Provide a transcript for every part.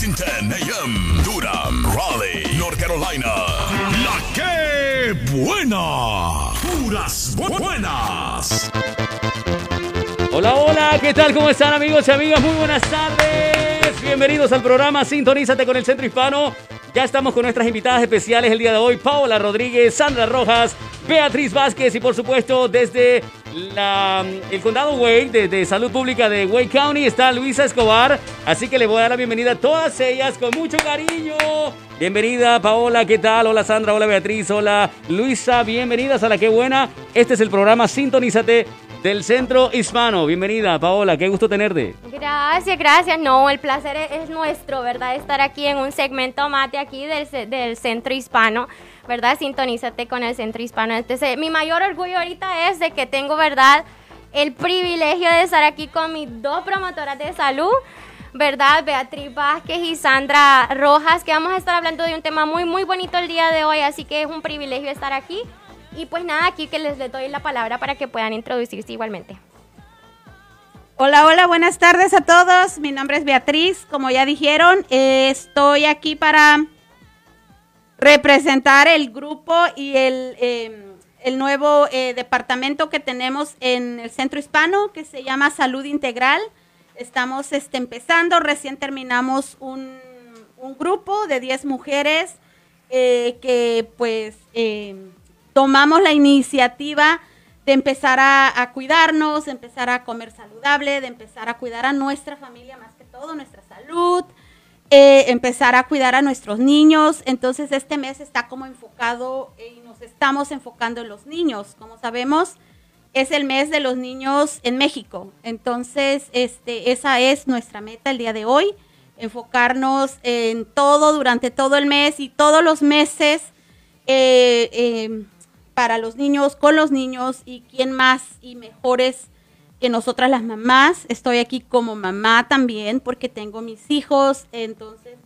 1410 AM. Durham, Raleigh, North Carolina. La que buena. Puras bu- buenas. Hola, hola, ¿qué tal? ¿Cómo están amigos y amigas? Muy buenas tardes. Bienvenidos al programa Sintonízate con el Centro Hispano. Ya estamos con nuestras invitadas especiales el día de hoy, Paola Rodríguez, Sandra Rojas, Beatriz Vázquez y por supuesto desde la, el condado Wake, de, de Salud Pública de Wake County, está Luisa Escobar. Así que le voy a dar la bienvenida a todas ellas con mucho cariño. Bienvenida Paola, ¿qué tal? Hola Sandra, hola Beatriz, hola Luisa, bienvenidas a la que buena. Este es el programa Sintonízate del Centro Hispano. Bienvenida Paola, qué gusto tenerte. Gracias, gracias. No, el placer es, es nuestro, ¿verdad? Estar aquí en un segmento de aquí del, del Centro Hispano, ¿verdad? Sintonízate con el Centro Hispano. Entonces, mi mayor orgullo ahorita es de que tengo, ¿verdad? El privilegio de estar aquí con mis dos promotoras de salud, ¿verdad? Beatriz Vázquez y Sandra Rojas, que vamos a estar hablando de un tema muy, muy bonito el día de hoy, así que es un privilegio estar aquí. Y pues nada, aquí que les, doy la palabra para que puedan introducirse igualmente. Hola, hola, buenas tardes a todos. Mi nombre es Beatriz, como ya dijeron, estoy aquí para representar el grupo y el, eh, el nuevo eh, departamento que tenemos en el Centro Hispano que se llama Salud Integral. Estamos este, empezando, recién terminamos un, un grupo de 10 mujeres eh, que pues eh, tomamos la iniciativa de empezar a, cuidarnos, de empezar a comer saludable, de empezar a cuidar a nuestra familia más que todo, nuestra salud, eh, empezar a cuidar a nuestros niños. Entonces este mes está como enfocado eh, y nos estamos enfocando en los niños. Como sabemos, es el mes de los niños en México. Entonces este, esa es nuestra meta el día de hoy, enfocarnos en todo durante todo el mes y todos los meses. eh, eh, para los niños, con los niños y quién más y mejores que nosotras las mamás. Estoy aquí como mamá también porque tengo mis hijos, entonces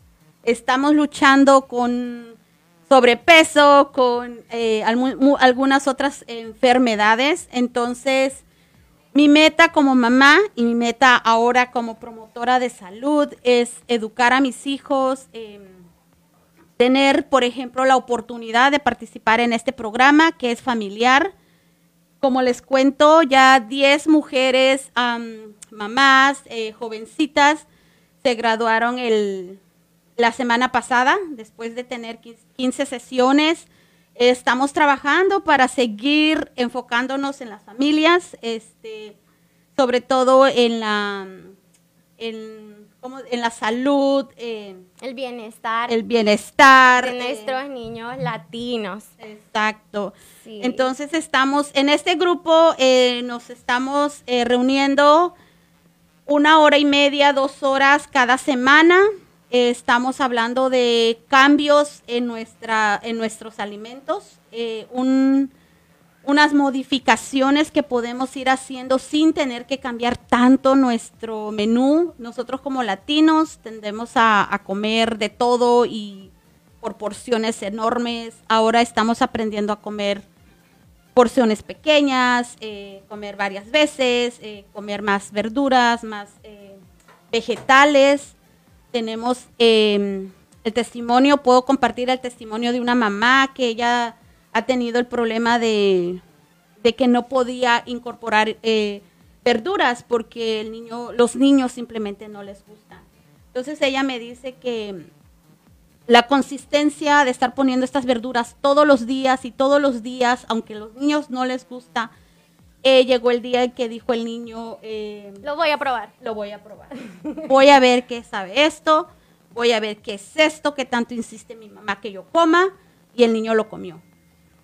estamos luchando con sobrepeso, con eh, algunas otras enfermedades. Entonces, mi meta como mamá y mi meta ahora como promotora de salud es educar a mis hijos. em, tener, por ejemplo, la oportunidad de participar en este programa que es familiar. Como les cuento, ya 10 mujeres, am, mamás, eh, jovencitas, se graduaron el, la semana pasada, después de tener 15 sesiones. Estamos trabajando para seguir enfocándonos en las familias, este, sobre todo en la, en la salud, en El bienestar. el bienestar. de eh, nuestros niños latinos. Exacto. Sí. Entonces estamos en este grupo, eh, nos estamos eh, reuniendo una hora y media, dos horas cada semana. Eh, estamos hablando de cambios en, nuestra, en nuestros alimentos, eh, un- unas modificaciones que podemos ir haciendo sin tener que cambiar tanto nuestro menú. Nosotros como latinos tendemos a, a comer de todo y por porciones enormes. Ahora estamos aprendiendo a comer porciones pequeñas, eh, comer varias veces, eh, comer más verduras, más eh, vegetales. Tenemos eh, el testimonio, puedo compartir el testimonio de una mamá que ella ha tenido el problema de, de que no podía incorporar eh, verduras porque el niño, los niños simplemente no les gustan. Entonces ella me dice que la consistencia de estar poniendo estas verduras todos los días y todos los días, aunque a los niños no les gusta, eh, llegó el día en que dijo el niño, eh, Lo voy a probar. lo voy a probar. Voy a ver qué sabe esto, voy a ver qué es esto que tanto insiste mi mamá que yo coma, y el niño lo comió.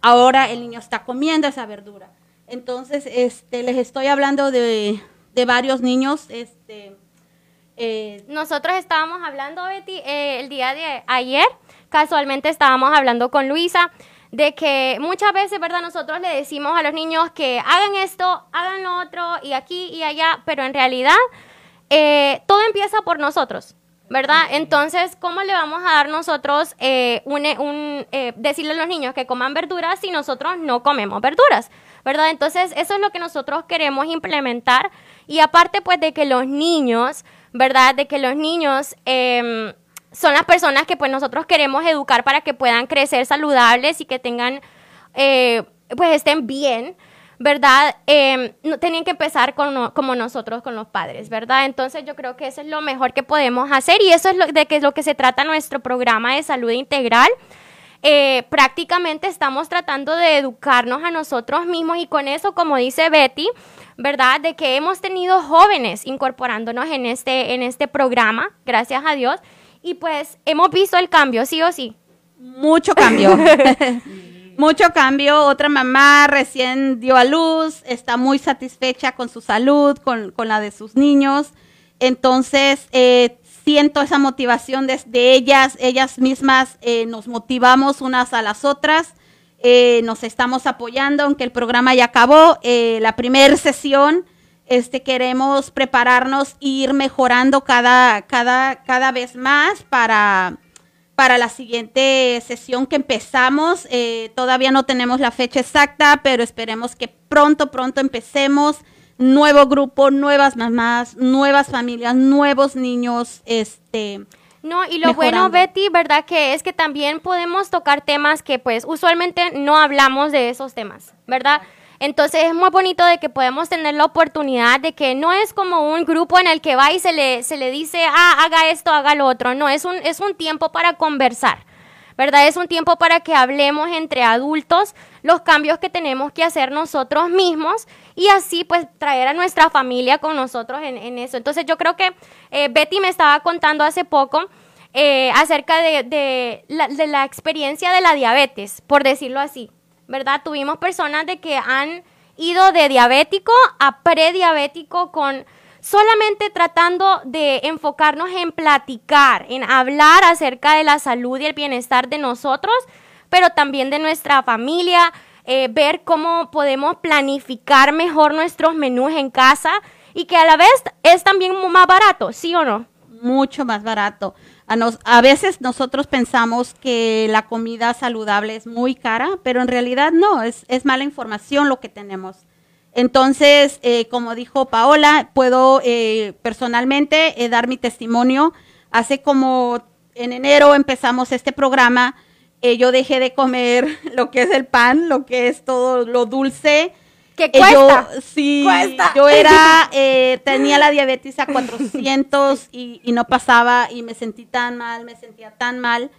Ahora el niño está comiendo esa verdura. Entonces, este, les estoy hablando de, varios niños, este, eh, Nosotros estábamos hablando, Betty, eh, el día de ayer, casualmente estábamos hablando con Luisa, de que muchas veces, ¿verdad? Nosotros le decimos a los niños que hagan esto, hagan lo otro, y aquí y allá, pero en realidad eh, todo empieza por nosotros. ¿Verdad? Entonces, ¿cómo le vamos a dar nosotros eh, un, un, eh, decirle a los niños que coman verduras si nosotros no comemos verduras? ¿Verdad? Entonces, eso es lo que nosotros queremos implementar. Y aparte, pues, de que los niños, ¿verdad? De que los niños eh, son las personas que pues nosotros queremos educar para que puedan crecer saludables y que tengan, eh, pues estén bien. ¿Verdad? Eh, no, tenían que empezar con, como nosotros, con los padres, ¿verdad? Entonces yo creo que eso es lo mejor que podemos hacer y eso es lo, de que es lo que se trata nuestro programa de salud integral. Eh, prácticamente estamos tratando de educarnos a nosotros mismos y con eso, como dice Betty, ¿verdad? De que hemos tenido jóvenes incorporándonos en este, en este programa, gracias a Dios, y pues hemos visto el cambio, sí o sí. Mucho cambio. mucho cambio. Otra mamá recién dio a luz, está muy satisfecha con su salud, con, la de sus niños. Entonces, eh, siento esa motivación desde ellas, ellas mismas eh, nos motivamos unas a las otras. Eh, nos estamos apoyando, aunque el programa ya acabó. la primera sesión, este, queremos prepararnos e ir mejorando cada, cada, cada vez más para para la siguiente sesión que empezamos. Eh, todavía no tenemos la fecha exacta, pero esperemos que pronto, pronto empecemos. Nuevo grupo, nuevas mamás, nuevas familias, nuevos niños, este. No, y lo bueno, Betty, ¿verdad? Que es que también podemos tocar temas que pues usualmente no hablamos de esos temas, ¿verdad? Entonces es muy bonito de que podemos tener la oportunidad de que no es como un grupo en el que va y se le, se le dice, ah, haga esto, haga lo otro. No, es un, es un tiempo para conversar. ¿verdad? Es un tiempo para que hablemos entre adultos los cambios que tenemos que hacer nosotros mismos y así pues traer a nuestra familia con nosotros en, eso. Entonces yo creo que eh, Betty me estaba contando hace poco eh, acerca de, de, la, de la experiencia de la diabetes, por decirlo así. ¿Verdad? Tuvimos personas de que han ido de diabético a prediabético con solamente tratando de enfocarnos en platicar, en hablar acerca de la salud y el bienestar de nosotros, pero también de nuestra familia, eh, ver cómo podemos planificar mejor nuestros menús en casa y que a la vez es también más barato, ¿sí o no? Mucho más barato. A, veces nosotros pensamos que la comida saludable es muy cara, pero en realidad no, es, mala información lo que tenemos. Entonces, eh, como dijo Paola, puedo eh, personalmente eh, dar mi testimonio. Hace como en enero empezamos este programa, yo dejé de comer lo que es el pan, lo que es todo lo dulce, que cuesta. Yo, sí, yo era, eh, tenía la diabetes a 400 y, no pasaba y me sentí tan mal, me sentía tan mal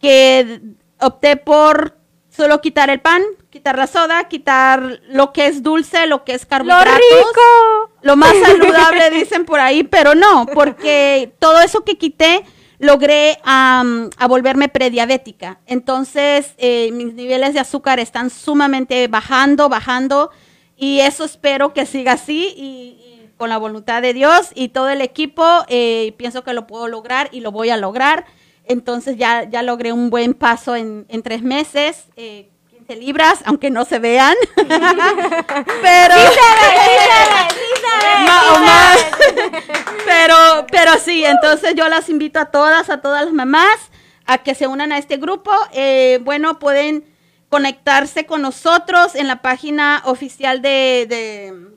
que opté por solo quitar el pan, quitar la soda, quitar lo que es dulce, lo que es carbohidratos. ¡Lo rico! Lo más saludable dicen por ahí, pero no, porque todo eso que quité logré a volverme prediabética. Entonces, eh, mis niveles de azúcar están sumamente bajando, bajando. Y eso espero que siga así y, con la voluntad de Dios y todo el equipo, eh, pienso que lo puedo lograr y lo voy a lograr. Entonces ya, ya logré un buen paso en, en tres meses. Eh, 15 libras, aunque no se vean. pero. Sí se ve, sí se ve, sí se ve. más. pero, pero sí, entonces yo las invito a todas, a todas las mamás, a que se unan a este grupo. Eh, bueno, pueden conectarse con nosotros en la página oficial de,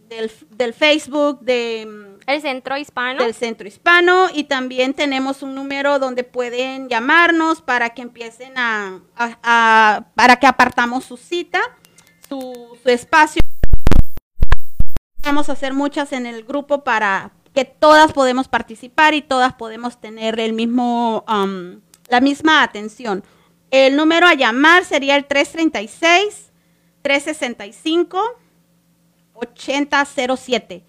del, Facebook de el Centro Hispano. Del Centro Hispano y también tenemos un número donde pueden llamarnos para que empiecen a, para que apartamos su cita, su, espacio. Vamos a hacer muchas en el grupo para que todas podemos participar y todas podemos tener el mismo, um, la misma atención. El número a llamar sería el 336-365-8007.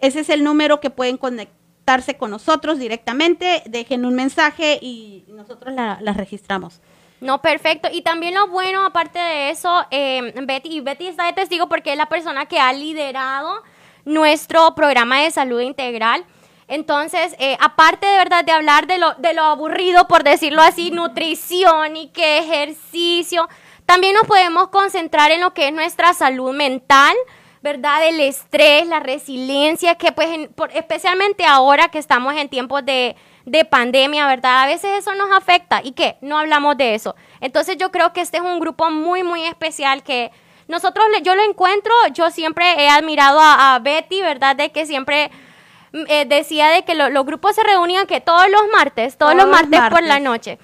Ese es el número que pueden conectarse con nosotros directamente. Dejen un mensaje y nosotros la, registramos. No, perfecto. Y también lo bueno, aparte de eso, eh, Betty, y Betty está de testigo porque es la persona que ha liderado nuestro programa de salud integral. Entonces, eh, aparte de verdad de hablar de lo, de lo aburrido, por decirlo así, nutrición y qué ejercicio, también nos podemos concentrar en lo que es nuestra salud mental, ¿verdad? El estrés, la resiliencia, que pues especialmente ahora que estamos en tiempos de, de pandemia, ¿verdad? A veces eso nos afecta y que no hablamos de eso. Entonces yo creo que este es un grupo muy, muy especial que nosotros, yo lo encuentro, yo siempre he admirado a, a Betty, ¿verdad? De que siempre eh, decía de que lo- los grupos se reunían que todos los martes, todos, Todos los martes, por la noche.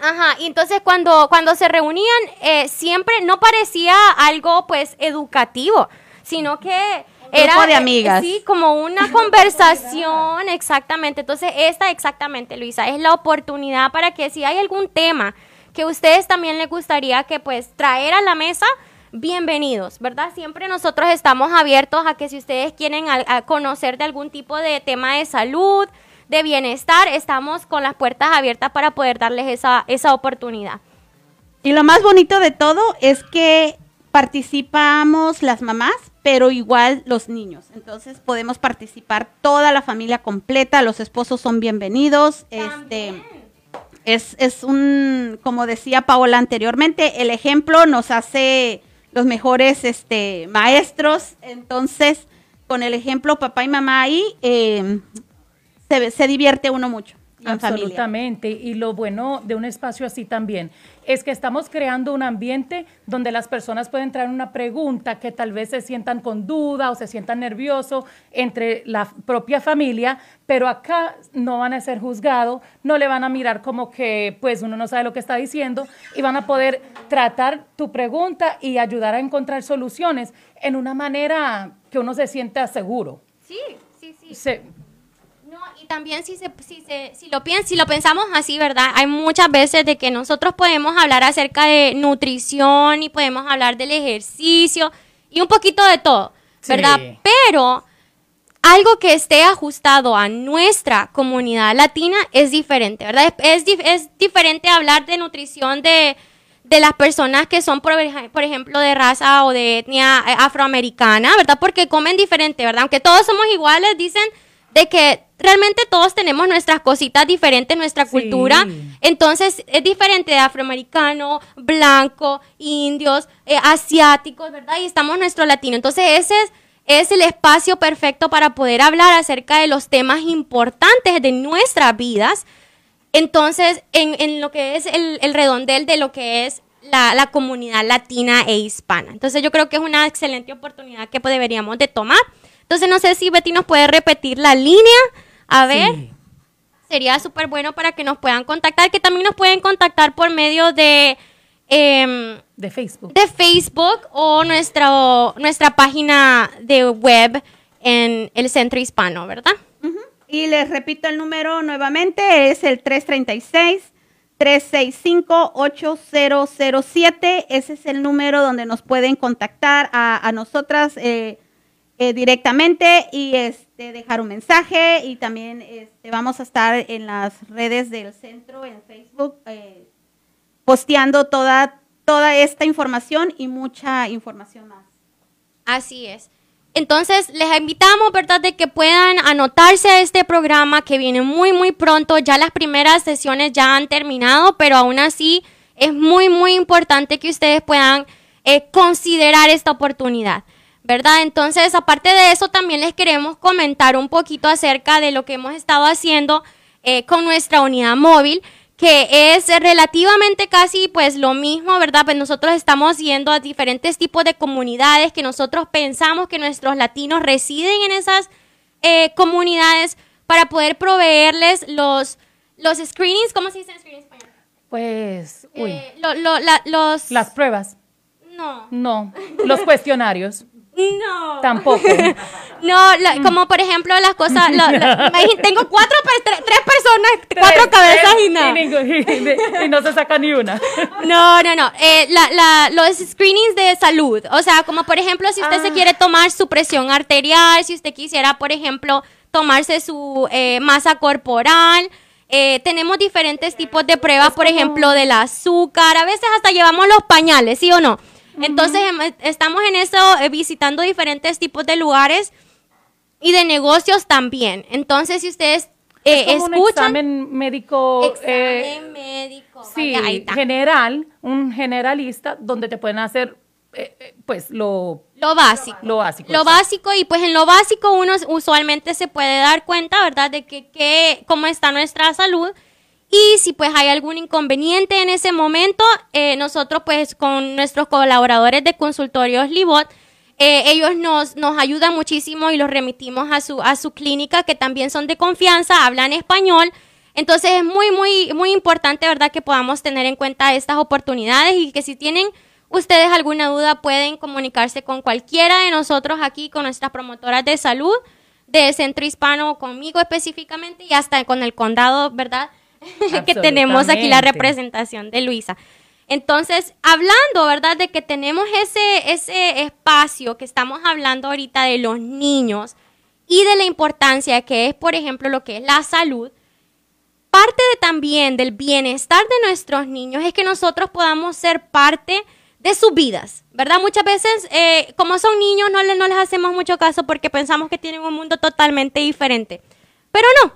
Ajá, y entonces cuando, cuando se reunían, eh, siempre no parecía algo pues educativo, sino que era grupo de eh, amigas. sí, como una conversación, exactamente. Entonces, esta exactamente, Luisa, es la oportunidad para que si hay algún tema que a ustedes también les gustaría que pues traer a la mesa, bienvenidos, ¿verdad? Siempre nosotros estamos abiertos a que si ustedes quieren a- a conocer de algún tipo de tema de salud, de bienestar, estamos con las puertas abiertas para poder darles esa, esa oportunidad. Y lo más bonito de todo es que participamos las mamás, pero igual los niños. Entonces podemos participar toda la familia completa, los esposos son bienvenidos. Este es, es un, como decía Paola anteriormente, el ejemplo nos hace los mejores este, maestros. Entonces, con el ejemplo papá y mamá ahí, eh, se, se divierte uno mucho. Absolutamente. Y lo bueno de un espacio así también es que estamos creando un ambiente donde las personas pueden traer una pregunta que tal vez se sientan con duda o se sientan nerviosos entre la propia familia, pero acá no van a ser juzgados, no le van a mirar como que pues uno no sabe lo que está diciendo y van a poder tratar tu pregunta y ayudar a encontrar soluciones en una manera que uno se sienta seguro. Sí, sí, sí. Se- No, y también si, se, si, se, si, lo piens, si lo pensamos así, ¿verdad? Hay muchas veces de que nosotros podemos hablar acerca de nutrición y podemos hablar del ejercicio y un poquito de todo, ¿verdad? Sí. Pero algo que esté ajustado a nuestra comunidad latina es diferente, ¿verdad? Es, es, es diferente hablar de nutrición de, de las personas que son, por, por ejemplo, de raza o de etnia eh, afroamericana, ¿verdad? Porque comen diferente, ¿verdad? Aunque todos somos iguales, dicen de que realmente todos tenemos nuestras cositas diferentes, nuestra Sí. cultura. Entonces, es diferente de afroamericano, blanco, indios, eh, asiáticos, ¿verdad? Y estamos nuestro latino. Entonces, ese es, es el espacio perfecto para poder hablar acerca de los temas importantes de nuestras vidas. Entonces, en, en lo que es el, el redondel de lo que es la, la comunidad latina e hispana. Entonces, yo creo que es una excelente oportunidad que deberíamos de tomar. Entonces, no sé si Betty nos puede repetir la línea. A ver Sí. sería súper bueno para que nos puedan contactar, que también nos pueden contactar por medio de, em, de Facebook. de Facebook o nuestra, nuestra página de web en el Centro Hispano, ¿verdad? Y les repito el número nuevamente, es el 336-365-8007. Ese es el número donde nos pueden contactar a, a nosotras eh, eh, directamente y este, dejar un mensaje. Y también este, vamos a estar en las redes del centro, en Facebook, eh, posteando toda, toda esta información y mucha información más. Así es. Entonces, les invitamos, ¿verdad?, de que puedan anotarse a este programa que viene muy, muy pronto. Ya las primeras sesiones ya han terminado, pero aún así es muy, muy importante que ustedes puedan eh, considerar esta oportunidad, ¿verdad? Entonces, aparte de eso, también les queremos comentar un poquito acerca de lo que hemos estado haciendo eh, con nuestra unidad móvil que es relativamente casi pues lo mismo, ¿verdad? Pues nosotros estamos yendo a diferentes tipos de comunidades que nosotros pensamos que nuestros latinos residen en esas eh, comunidades para poder proveerles los, los screenings, ¿cómo se dice en screening en español? Pues, uy, Eh, lo- lo- la- los... las pruebas. No. No, los cuestionarios No. tampoco. No, la- como por ejemplo las cosas, la- la- tengo cuatro, tre- tres personas, cuatro cabezas tres, y nada. y- y no se saca ni una. No, no, no. Eh, la, la- los screenings de salud. O sea, como por ejemplo, si usted se quiere tomar su presión arterial, si usted quisiera, por ejemplo, tomarse su eh, masa corporal. eh, tenemos diferentes tipos de pruebas, por ejemplo, del azúcar. A veces hasta llevamos los pañales, ¿sí o no? Entonces, em- estamos en eso, eh, visitando diferentes tipos de lugares y de negocios también. Entonces, si ustedes eh, es como un escuchan... examen médico. eh, Examen médico. sí, vaya, general, un generalista, donde te pueden hacer, eh, eh, pues, lo, Lo básico. lo básico. Lo básico, y pues en lo básico uno usualmente se puede dar cuenta, ¿verdad? De que, que- cómo está nuestra salud. Y si pues hay algún inconveniente en ese momento, eh, nosotros pues con nuestros colaboradores de consultorios Libot, eh, ellos nos, nos ayudan muchísimo y los remitimos a su, a su clínica, que también son de confianza, hablan español. Entonces es muy, muy, muy importante, ¿verdad?, que podamos tener en cuenta estas oportunidades y que si tienen ustedes alguna duda pueden comunicarse con cualquiera de nosotros aquí, con nuestras promotoras de salud de Centro Hispano, conmigo específicamente y hasta con el condado, ¿verdad? que tenemos aquí la representación de Luisa. Entonces, hablando, ¿verdad? De que tenemos ese, ese espacio que estamos hablando ahorita de los niños y de la importancia que es, por ejemplo, lo que es la salud, parte de también del bienestar de nuestros niños es que nosotros podamos ser parte de sus vidas, ¿verdad? Muchas veces, eh, como son niños, no, no les hacemos mucho caso porque pensamos que tienen un mundo totalmente diferente. Pero no,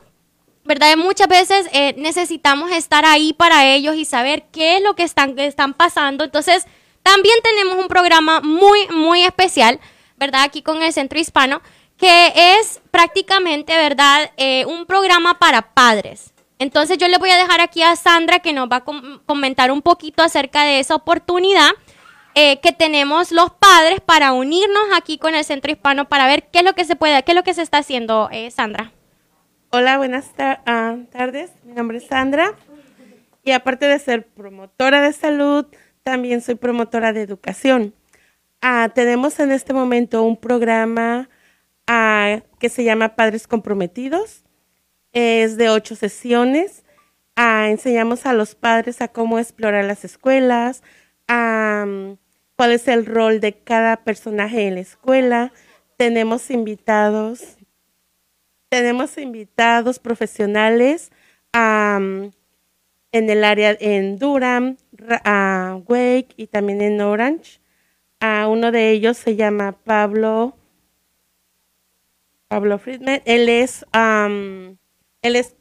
¿verdad? Muchas veces eh, necesitamos estar ahí para ellos y saber qué es lo que están, están pasando. Entonces, también tenemos un programa muy, muy especial, ¿verdad? Aquí con el Centro Hispano, que es prácticamente, ¿verdad? Eh, un programa para padres. Entonces, yo le voy a dejar aquí a Sandra que nos va a comentar un poquito acerca de esa oportunidad. Eh, que tenemos los padres para unirnos aquí con el Centro Hispano para ver qué es lo que se puede, qué es lo que se está haciendo, Sandra. Hola, buenas ah, tardes. Mi nombre es Sandra y aparte de ser promotora de salud, también soy promotora de educación. Ah, tenemos en este momento un programa ah, que se llama Padres Comprometidos. Es de ocho sesiones. enseñamos a los padres a cómo explorar las escuelas, cuál es el rol de cada personaje en la escuela. Tenemos invitados tenemos invitados profesionales en el área en Durham, Wake y también en Orange. A uno de ellos se llama Pablo Pablo Friedman. Él es él es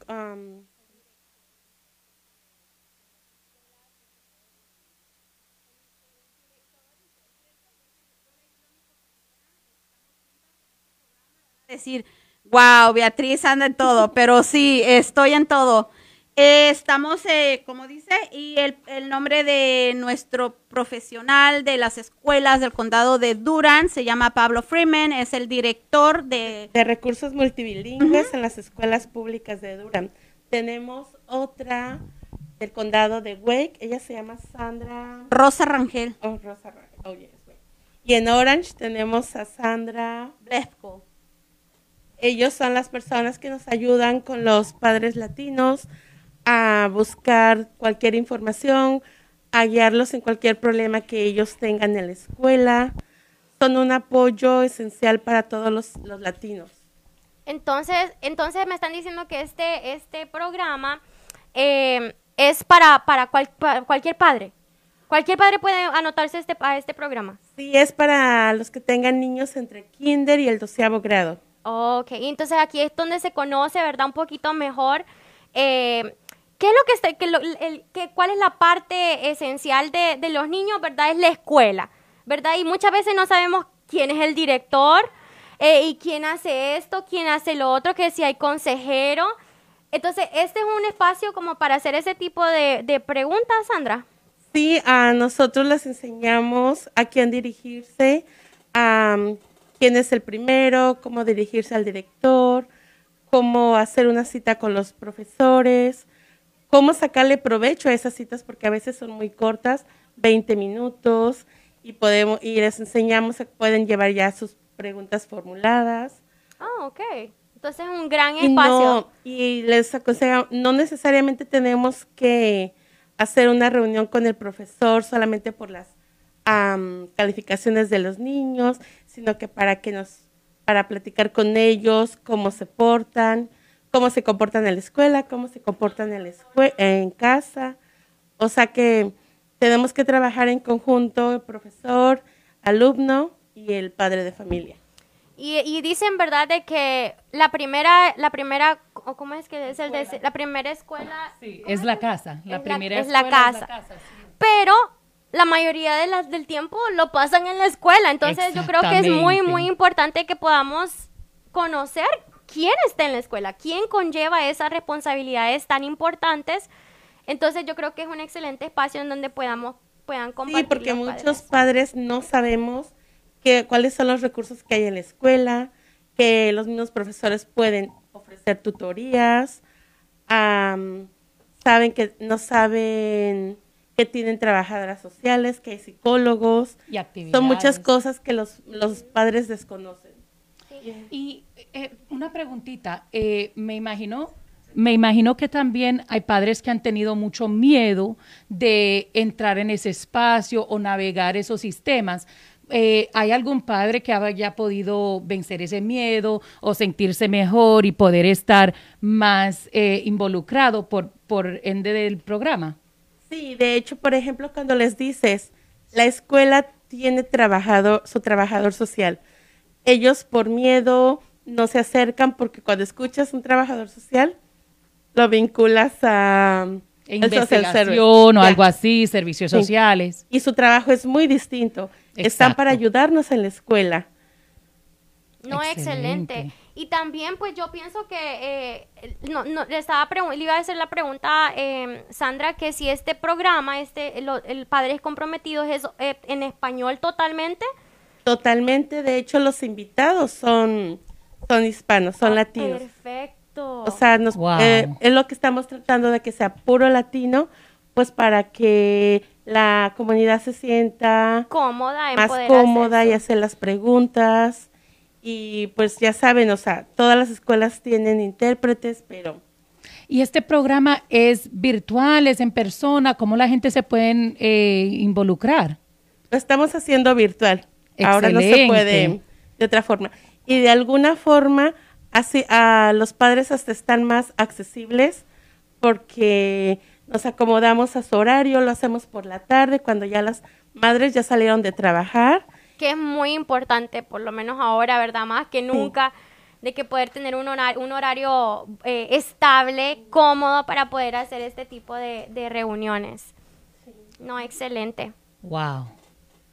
decir Wow, Beatriz anda en todo, pero sí, estoy en todo. Eh, estamos, eh, como dice, y el, nombre de nuestro profesional de las escuelas del condado de Durán se llama Pablo Freeman, es el director de... De recursos multilingües en las escuelas públicas de Durán. Tenemos otra del condado de Wake, ella se llama Sandra... Rosa Rangel. Oh, Rosa Rangel, oh, yes. Y en Orange tenemos a Sandra... Blefko. Ellos son las personas que nos ayudan con los padres latinos a buscar cualquier información, a guiarlos en cualquier problema que ellos tengan en la escuela. Son un apoyo esencial para todos los, latinos. Entonces, entonces me están diciendo que este, este programa eh, es para, para, cualquier padre. Cualquier padre puede anotarse este, a este programa. Sí, es para los que tengan niños entre kinder y el doceavo grado. Ok, entonces aquí es donde se conoce, ¿verdad? Un poquito mejor. Eh, ¿Qué es lo que, está, que, cuál es la parte esencial de, de, los niños, verdad? Es la escuela, ¿verdad? Y muchas veces no sabemos quién es el director eh, y quién hace esto, quién hace lo otro, que si hay consejero. Entonces, este es un espacio como para hacer ese tipo de, de preguntas, Sandra. Sí, a nosotros les enseñamos a quién dirigirse, a quién es el primero, cómo dirigirse al director, cómo hacer una cita con los profesores, cómo sacarle provecho a esas citas porque a veces son muy cortas, 20 minutos y podemos y les enseñamos que pueden llevar ya sus preguntas formuladas. Ah, ok. Entonces es un gran espacio. Y, les aconsejo, no necesariamente tenemos que hacer una reunión con el profesor solamente por las calificaciones de los niños, sino que para que nos, para platicar con ellos cómo se portan, cómo se comportan en la escuela, cómo se comportan en, la en casa. O sea que tenemos que trabajar en conjunto, el profesor, alumno y el padre de familia. Y, dicen, ¿verdad?, de que la primera, la primera, ¿cómo es que es el de, la primera escuela? Sí, es la casa, la primera es la casa. Es la casa Pero la mayoría de las del tiempo lo pasan en la escuela. Entonces yo creo que es muy, muy importante que podamos conocer quién está en la escuela, quién conlleva esas responsabilidades tan importantes. Entonces yo creo que es un excelente espacio en donde podamos puedan compartir. Sí, porque muchos padres. no sabemos que, cuáles son los recursos que hay en la escuela, que los mismos profesores pueden ofrecer tutorías, saben que no saben que tienen trabajadoras sociales, que hay psicólogos, Y actividades. son muchas cosas que los, los padres desconocen. Y eh, una preguntita, eh, me imagino, me imagino que también hay padres que han tenido mucho miedo de entrar en ese espacio o navegar esos sistemas. Eh, ¿Hay algún padre que haya podido vencer ese miedo o sentirse mejor y poder estar más eh, involucrado por, por ende del programa? Sí, de hecho, por ejemplo, cuando les dices, la escuela tiene trabajador, su trabajador social, ellos por miedo no se acercan porque cuando escuchas un trabajador social, lo vinculas a. Investigación o Ya. algo así, servicios Sí. sociales. Y su trabajo es muy distinto. Están para ayudarnos en la escuela. No, Excelente. excelente. Y también, pues yo pienso que, eh, no, no, le, estaba le iba a hacer la pregunta, eh, Sandra, que si este programa, este, lo- el Padres Comprometidos, es eh, en español totalmente. Totalmente, de hecho, los invitados son, son hispanos, son latinos. Perfecto. O sea, nos, Wow. eh, es lo que estamos tratando de que sea puro latino, pues para que la comunidad se sienta cómoda en más poder cómoda hacer y hacer las preguntas. Y pues ya saben, o sea, todas las escuelas tienen intérpretes, pero ¿Y este programa es virtual, es en persona? ¿Cómo la gente se puede eh, involucrar? lo estamos haciendo virtual. Ahora no se puede de otra forma. Y de alguna forma, así, a los padres hasta están más accesibles porque nos acomodamos a su horario, lo hacemos por la tarde, cuando ya las madres ya salieron de trabajar. Que es muy importante, por lo menos ahora, ¿verdad? Más que nunca, de que poder tener un horario, un horario eh, estable, cómodo para poder hacer este tipo de, de reuniones. No, excelente. Wow.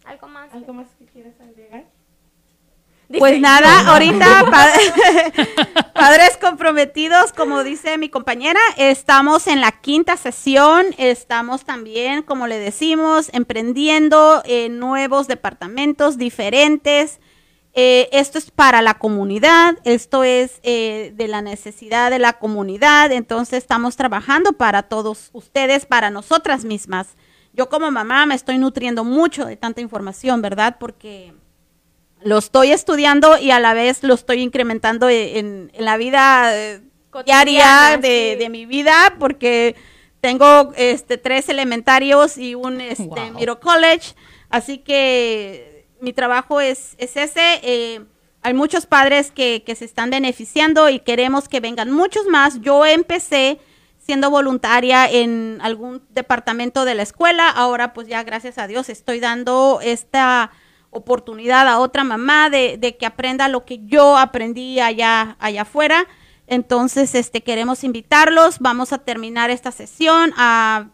¿Algo más? ¿Algo más que quieras agregar? Pues nada, ahorita pa- padres comprometidos, como dice mi compañera, estamos en la quinta sesión, estamos también, como le decimos, emprendiendo en nuevos departamentos diferentes. Eh, esto es para la comunidad, esto es eh, de la necesidad de la comunidad, entonces estamos trabajando para todos ustedes, para nosotras mismas. Yo como mamá me estoy nutriendo mucho de tanta información, ¿verdad? Porque lo estoy estudiando y a la vez lo estoy incrementando e, en, en la vida eh, diaria de, sí. de mi vida porque tengo este tres elementarios y un este, Wow. middle college, así que mi trabajo es, es ese. eh, hay muchos padres que, que se están beneficiando y queremos que vengan muchos más. Yo empecé siendo voluntaria en algún departamento de la escuela. Ahora, pues ya gracias a Dios estoy dando esta oportunidad a otra mamá de, que aprenda lo que yo aprendí allá, allá afuera. Entonces, este, queremos invitarlos. Vamos a terminar esta sesión a,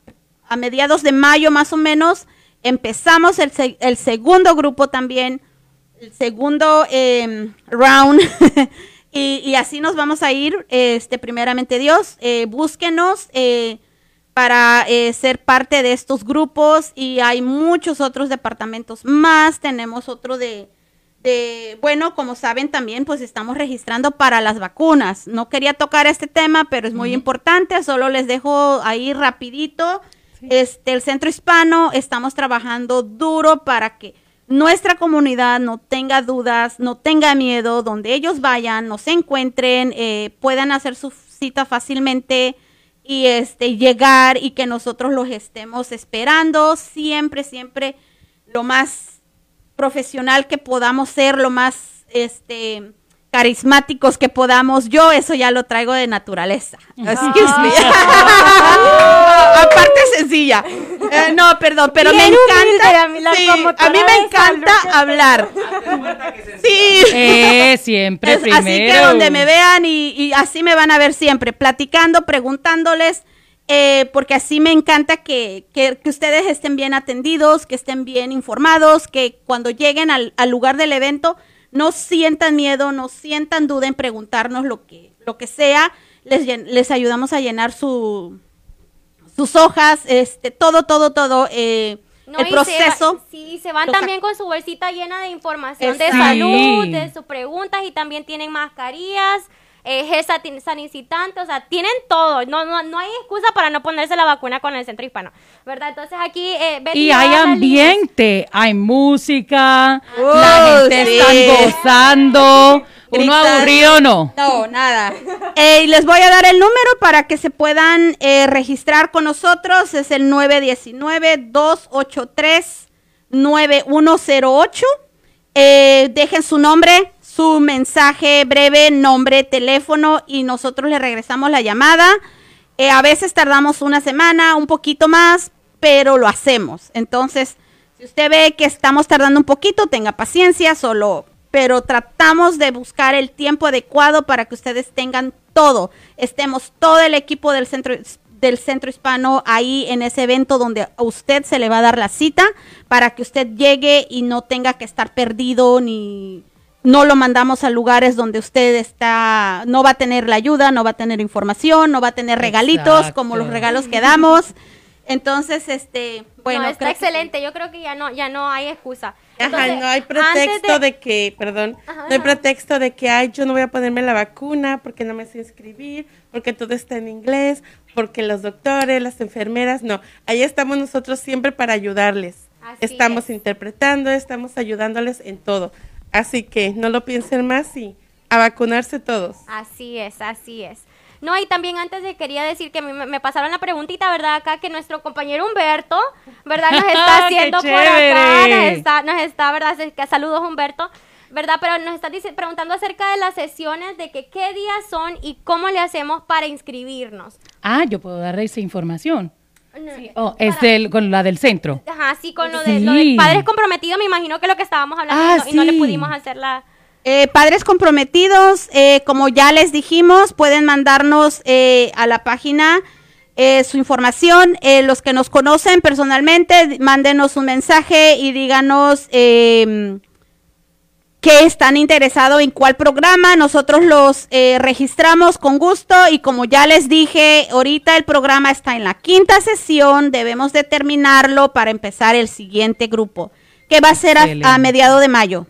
a mediados de mayo más o menos. Empezamos el, el segundo grupo también, el segundo em, round. y, y así nos vamos a ir, este, primeramente Dios. Eh, búsquenos. eh, para eh, ser parte de estos grupos y hay muchos otros departamentos más. Tenemos otro de, de, bueno, como saben también, pues estamos registrando para las vacunas. No quería tocar este tema, pero es muy importante. Solo les dejo ahí rapidito. Este, el Centro Hispano, estamos trabajando duro para que nuestra comunidad no tenga dudas, no tenga miedo, donde ellos vayan, nos encuentren, eh, puedan hacer su cita fácilmente y este llegar y que nosotros los estemos esperando siempre siempre lo más profesional que podamos ser lo más este carismáticos que podamos yo eso ya lo traigo de naturaleza. Excuse me. aparte sencilla. Eh, no perdón pero me Bien encanta a mí sí, a me encanta hablar. Sí. Eh, siempre es- primero. Así que donde me vean y, y así me van a ver siempre, platicando, preguntándoles, eh, porque así me encanta que, que- que ustedes estén bien atendidos, que estén bien informados, que cuando lleguen al, al lugar del evento no sientan miedo, no sientan duda en preguntarnos lo que, lo que sea. Les, les ayudamos a llenar su, sus hojas, este, todo, todo, todo. eh, No, el y se va- proceso. sí, se van también con su bolsita llena de información de salud, de sus preguntas y también tienen mascarillas, eh, sanitizante, o sea, tienen todo. No, no, no hay excusa para no ponerse la vacuna con el centro hispano, ¿verdad? Entonces aquí eh, Betty Y hay ambiente, hay música, Oh, la gente sí. está gozando. Uno aburrido no. No, nada. Eh, y les voy a dar el número para que se puedan eh, registrar con nosotros. Es el 919-283-9108. Eh, dejen su nombre, su mensaje breve, nombre, teléfono y nosotros le regresamos la llamada. Eh, a veces tardamos una semana, un poquito más, pero lo hacemos. Entonces, si usted ve que estamos tardando un poquito, tenga paciencia, solo, pero tratamos de buscar el tiempo adecuado para que ustedes tengan todo. Estemos todo el equipo del centro del centro hispano ahí en ese evento donde a usted se le va a dar la cita para que usted llegue y no tenga que estar perdido ni no lo mandamos a lugares donde usted está, no va a tener la ayuda, no va a tener información, no va a tener regalitos Exacto. como los regalos que damos. Entonces, este, bueno, no, está que- excelente. Yo creo que ya no, ya no hay excusa. Ajá, Entonces, no hay pretexto de... que, perdón, Ajá, no hay ajá. pretexto de que, ay, yo no voy a ponerme la vacuna porque no me sé inscribir, porque todo está en inglés, porque los doctores, las enfermeras, no. Ahí estamos nosotros siempre para ayudarles. Así estamos es. interpretando, estamos ayudándoles en todo. Así que no lo piensen más y a vacunarse todos. Así es, así es. No, y también antes de quería decir que me, me pasaron la preguntita, ¿verdad? Acá que nuestro compañero Humberto, ¿verdad? Nos está ¡Qué haciendo por acá, nos está, nos está, ¿verdad? Así que Saludos Humberto, ¿verdad? Pero nos está dice- preguntando acerca de las sesiones, de que qué días son y cómo le hacemos para inscribirnos. Ah, yo puedo darle esa información. No, Oh, es del- con la del centro. Ajá, sí, con lo de, lo de Sí. padres comprometidos, me imagino que lo que estábamos hablando Ah, y, no, y no le sí. pudimos hacer la... Eh, padres comprometidos, eh, como ya les dijimos, pueden mandarnos eh, a la página eh, su información. Eh, los que nos conocen personalmente, mándenos un mensaje y díganos eh, que están interesados en cuál programa. Nosotros los eh, registramos con gusto y como ya les dije, ahorita el programa está en la quinta sesión. Debemos de terminarlo para empezar el siguiente grupo, que va a ser a, a Excelente. mediado de mayo.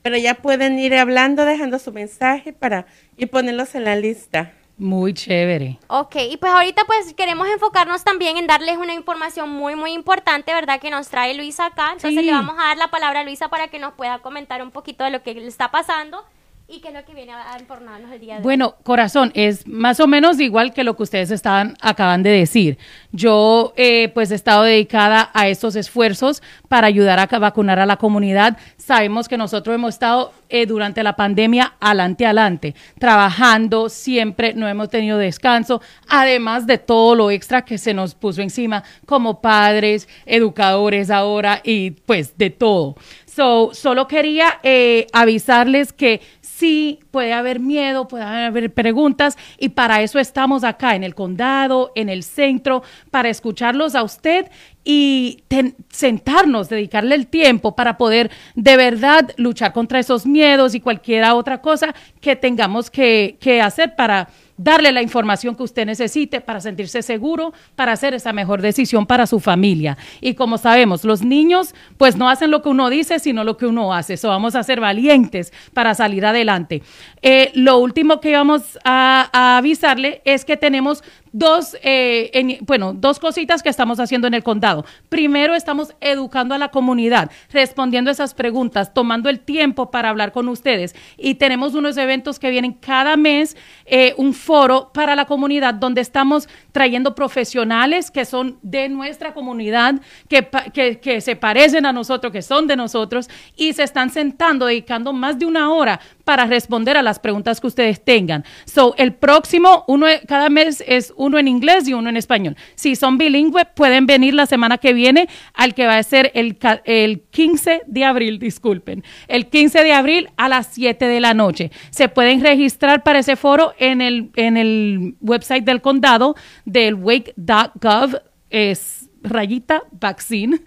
Pero ya pueden ir hablando, dejando su mensaje para ir ponerlos en la lista. Muy chévere. Ok, y pues ahorita pues queremos enfocarnos también en darles una información muy muy importante, ¿verdad? Que nos trae Luisa acá. Entonces Sí. le vamos a dar la palabra a Luisa para que nos pueda comentar un poquito de lo que le está pasando y qué es lo que viene a informarnos el día de hoy. Bueno, corazón, es más o menos igual que lo que ustedes estaban, acaban de decir. Yo, eh, pues, he estado dedicada a estos esfuerzos para ayudar a vacunar a la comunidad. Sabemos que nosotros hemos estado eh, durante la pandemia adelante, adelante, trabajando siempre, no hemos tenido descanso, además de todo lo extra que se nos puso encima como padres, educadores ahora y pues de todo. So, solo quería eh, avisarles que sí puede haber miedo, puede haber preguntas y para eso estamos acá en el condado, en el centro, para escucharlos a usted y ten- sentarnos, dedicarle el tiempo para poder de verdad luchar contra esos miedos y cualquier otra cosa que tengamos que, que hacer para darle la información que usted necesite para sentirse seguro, para hacer esa mejor decisión para su familia. Y como sabemos, los niños pues no hacen lo que uno dice, sino lo que uno hace. So vamos a ser valientes para salir adelante. Eh, lo último que vamos a avisarle es que tenemos dos, eh, en- bueno, dos cositas que estamos haciendo en el condado. Primero, estamos educando a la comunidad, respondiendo esas preguntas, tomando el tiempo para hablar con ustedes. Y tenemos unos eventos que vienen cada mes, eh, un foro para la comunidad donde estamos trayendo profesionales que son de nuestra comunidad, que, que, que se parecen a nosotros, que son de nosotros, y se están sentando, dedicando más de una hora para responder a las preguntas que ustedes tengan. So, el próximo, uno cada mes es uno en inglés y uno en español. Si son bilingües, pueden venir la semana que viene al que va a ser el, el 15 de abril, disculpen. El 15 de abril a las 7 de la noche. Se pueden registrar para ese foro en el, en el website del condado del wake.gov. Es rayita vaccine.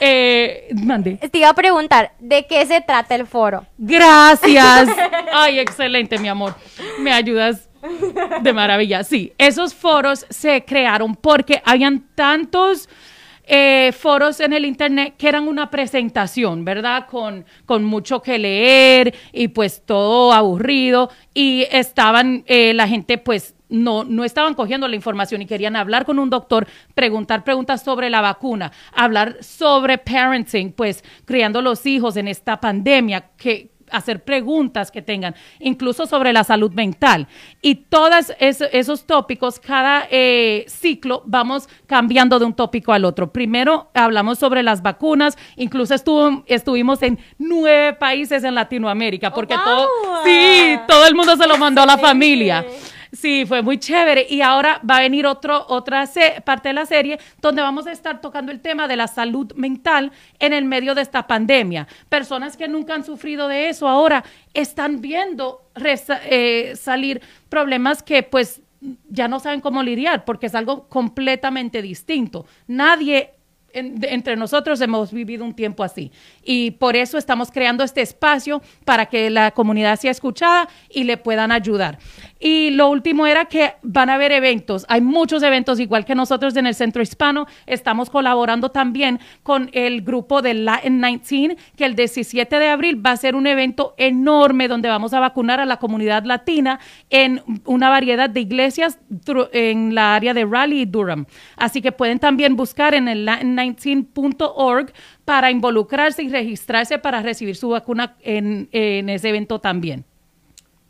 eh, mande. Te iba a preguntar, ¿de qué se trata el foro? Gracias. Ay, excelente, mi amor. Me ayudas de maravilla. Sí, esos foros se crearon porque habían tantos eh, foros en el internet que eran una presentación, ¿verdad? Con, con mucho que leer y pues todo aburrido y estaban eh, la gente pues no, no estaban cogiendo la información y querían hablar con un doctor, preguntar preguntas sobre la vacuna, hablar sobre parenting, pues criando los hijos en esta pandemia, que hacer preguntas que tengan, incluso sobre la salud mental. Y todos esos tópicos, cada eh, ciclo vamos cambiando de un tópico al otro. Primero hablamos sobre las vacunas, incluso estuvo, estuvimos en nueve países en Latinoamérica, porque Oh, todo, sí, todo el mundo se lo mandó a la familia. Sí, fue muy chévere. Y ahora va a venir otro, otra parte de la serie donde vamos a estar tocando el tema de la salud mental en el medio de esta pandemia. Personas que nunca han sufrido de eso ahora están viendo eh, salir problemas que pues ya no saben cómo lidiar porque es algo completamente distinto. Nadie entre nosotros hemos vivido un tiempo así. Y por eso estamos creando este espacio para que la comunidad sea escuchada y le puedan ayudar. Y lo último era que van a haber eventos. Hay muchos eventos, igual que nosotros en el Centro Hispano. Estamos colaborando también con el grupo de Latin 19, que el 17 de abril va a ser un evento enorme donde vamos a vacunar a la comunidad latina en una variedad de iglesias en la área de Raleigh y Durham. Así que pueden también buscar en el latin19.org para involucrarse y registrarse para recibir su vacuna en ese evento también.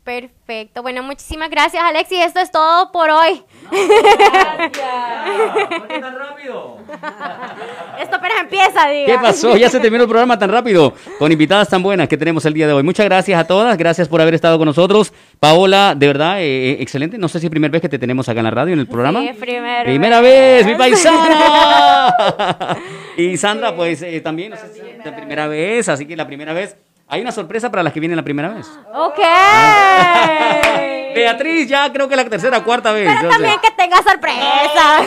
Perfecto. Bueno, muchísimas gracias, Alexis. Esto es todo por hoy. ¿Por qué tan rápido? Esto apenas empieza, diga. ¿Qué pasó? Ya se terminó el programa tan rápido, con invitadas tan buenas que tenemos el día de hoy. Muchas gracias a todas, gracias por haber estado con nosotros. Paola, de verdad, eh, eh, excelente. No sé si es primera vez que te tenemos acá en la radio, en el programa. Sí, es primera Primera vez, mi paisana. y Sandra, pues eh, también, no sé si es la primera vez, así que la primera vez. Hay una sorpresa para las que vienen la primera vez. Ok. Beatriz, ya creo que la tercera o cuarta vez. Pero sé. también que tenga sorpresa.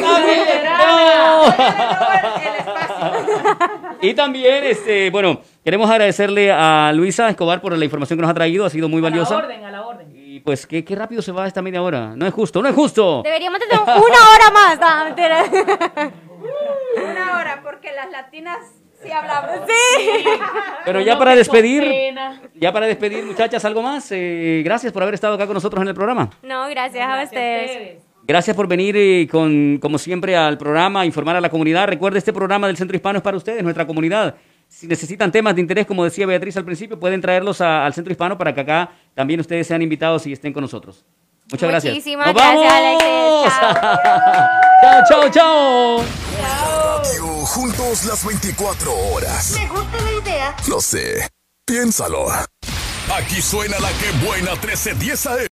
Y también, este, bueno, queremos agradecerle a Luisa Escobar por la información que nos ha traído, ha sido muy valiosa. a la orden. Y pues, qué, qué rápido se va esta media hora. No es justo, no es justo. Deberíamos de tener una hora más. No, mentira. Una hora, porque las latinas sí hablamos. Sí. Pero ya para despedir, ya para despedir, muchachas, algo más. Eh, gracias por haber estado acá con nosotros en el programa. No, gracias a ustedes. Gracias por venir, eh, con, como siempre, al programa, a informar a la comunidad. Recuerde, este programa del Centro Hispano es para ustedes, nuestra comunidad. Si necesitan temas de interés, como decía Beatriz al principio, pueden traerlos a- al Centro Hispano para que acá también ustedes sean invitados y estén con nosotros. Muchas gracias. Muchísimas ¡Nos gracias, vamos! Alexis. chao, chao, chao. Radio, juntos las 24 horas. Me gusta la idea. Lo sé. Piénsalo. Aquí suena la que buena 1310 AM.